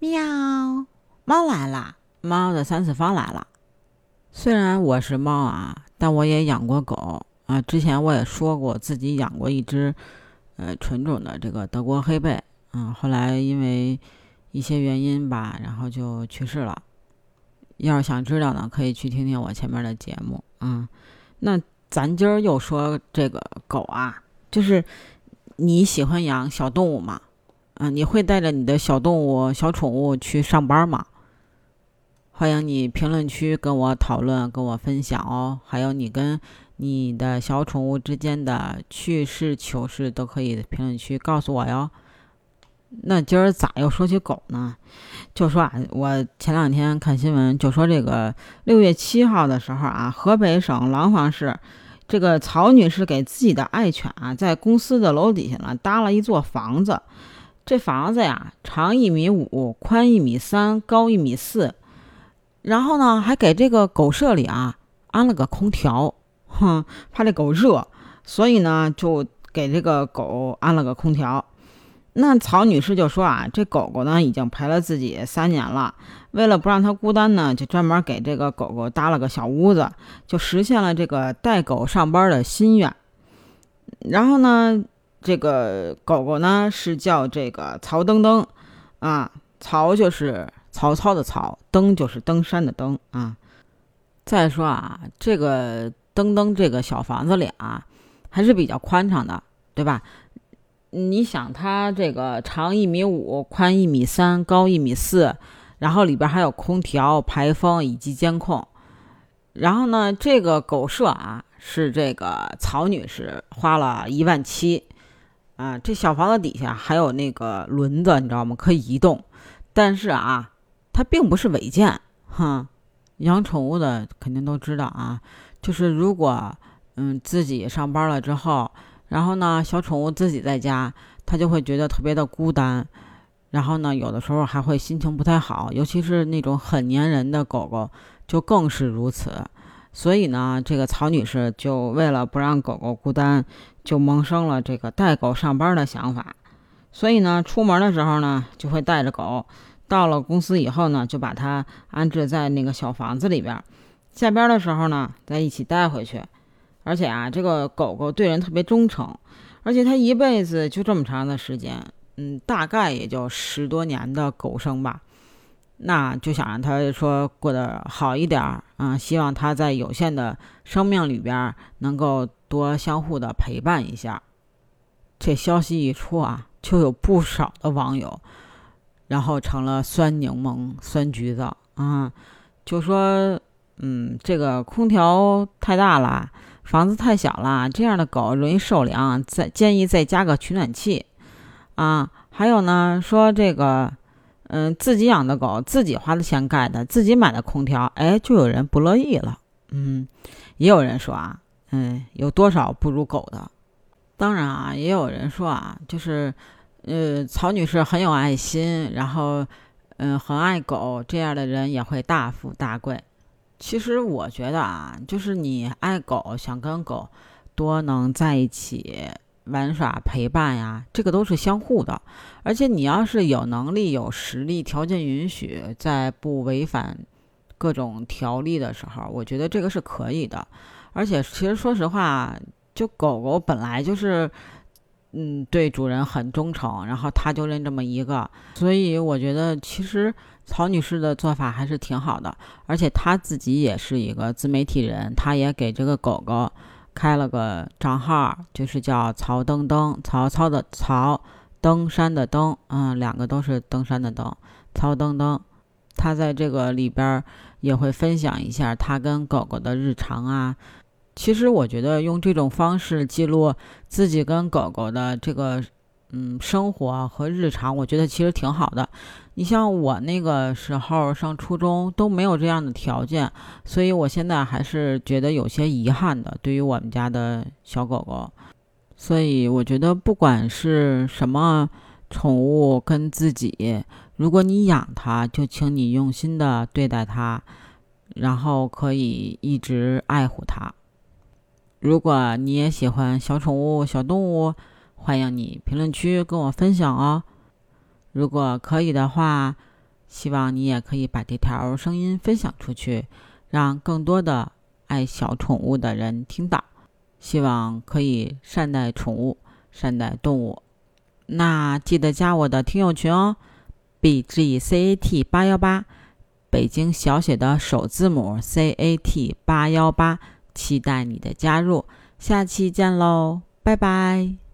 喵，猫来了，猫的三次方来了。虽然我是猫啊，但我也养过狗啊。之前我也说过自己养过一只，呃，纯种的这个德国黑背，嗯，后来因为一些原因吧，然后就去世了。要是想知道呢，可以去听听我前面的节目啊。那咱今儿又说这个狗啊，就是你喜欢养小动物吗？啊，你会带着你的小动物、小宠物去上班吗？欢迎你评论区跟我讨论、跟我分享哦。还有你跟你的小宠物之间的趣事、糗事，都可以评论区告诉我哟。那今儿咋又说起狗呢？就说啊，我前两天看新闻，就说这个六月七号的时候啊，河北省廊坊市这个曹女士给自己的爱犬啊，在公司的楼底下呢搭了一座房子。这房子呀，长一米五，宽一米三，高一米四，然后呢，还给这个狗舍里啊安了个空调，哼，怕这狗热，所以呢，就给这个狗安了个空调。那曹女士就说啊，这狗狗呢已经陪了自己三年了，为了不让它孤单呢，就专门给这个狗狗搭了个小屋子，就实现了这个带狗上班的心愿。然后呢？这个狗狗呢是叫这个曹登登，啊，曹就是曹操的曹，登就是登山的登啊。再说啊，这个登登这个小房子里啊，还是比较宽敞的，对吧？你想它这个长一米五，宽一米三，高一米四，然后里边还有空调、排风以及监控。然后呢，这个狗舍啊，是这个曹女士花了一万七。啊，这小房子底下还有那个轮子，你知道吗？可以移动。但是啊，它并不是违建，哈。养宠物的肯定都知道啊，就是如果嗯自己上班了之后，然后呢小宠物自己在家，它就会觉得特别的孤单，然后呢有的时候还会心情不太好，尤其是那种很粘人的狗狗就更是如此。所以呢，这个曹女士就为了不让狗狗孤单。就萌生了这个带狗上班的想法，所以呢，出门的时候呢，就会带着狗；到了公司以后呢，就把它安置在那个小房子里边。下班的时候呢，再一起带回去。而且啊，这个狗狗对人特别忠诚，而且它一辈子就这么长的时间，嗯，大概也就十多年的狗生吧。那就想让它说过得好一点儿啊，希望它在有限的生命里边能够。多相互的陪伴一下，这消息一出啊，就有不少的网友，然后成了酸柠檬、酸橘子啊，就说，嗯，这个空调太大了，房子太小了，这样的狗容易受凉，再建议再加个取暖器啊。还有呢，说这个，嗯，自己养的狗，自己花的钱盖的，自己买的空调，哎，就有人不乐意了，嗯，也有人说啊。嗯，有多少不如狗的？当然啊，也有人说啊，就是，呃，曹女士很有爱心，然后，嗯，很爱狗，这样的人也会大富大贵。其实我觉得啊，就是你爱狗，想跟狗多能在一起玩耍陪伴呀，这个都是相互的。而且你要是有能力、有实力、条件允许，在不违反各种条例的时候，我觉得这个是可以的。而且，其实说实话，就狗狗本来就是，嗯，对主人很忠诚，然后它就认这么一个，所以我觉得其实曹女士的做法还是挺好的。而且她自己也是一个自媒体人，她也给这个狗狗开了个账号，就是叫曹登登，曹操的曹，登山的登，嗯，两个都是登山的登，曹登登。他在这个里边也会分享一下他跟狗狗的日常啊。其实我觉得用这种方式记录自己跟狗狗的这个嗯生活和日常，我觉得其实挺好的。你像我那个时候上初中都没有这样的条件，所以我现在还是觉得有些遗憾的。对于我们家的小狗狗，所以我觉得不管是什么宠物跟自己，如果你养它，就请你用心的对待它，然后可以一直爱护它。如果你也喜欢小宠物、小动物，欢迎你评论区跟我分享哦。如果可以的话，希望你也可以把这条声音分享出去，让更多的爱小宠物的人听到。希望可以善待宠物，善待动物。那记得加我的听友群哦，b g c a t 八幺八，北京小写的首字母 c a t 八幺八，期待你的加入。下期见喽，拜拜。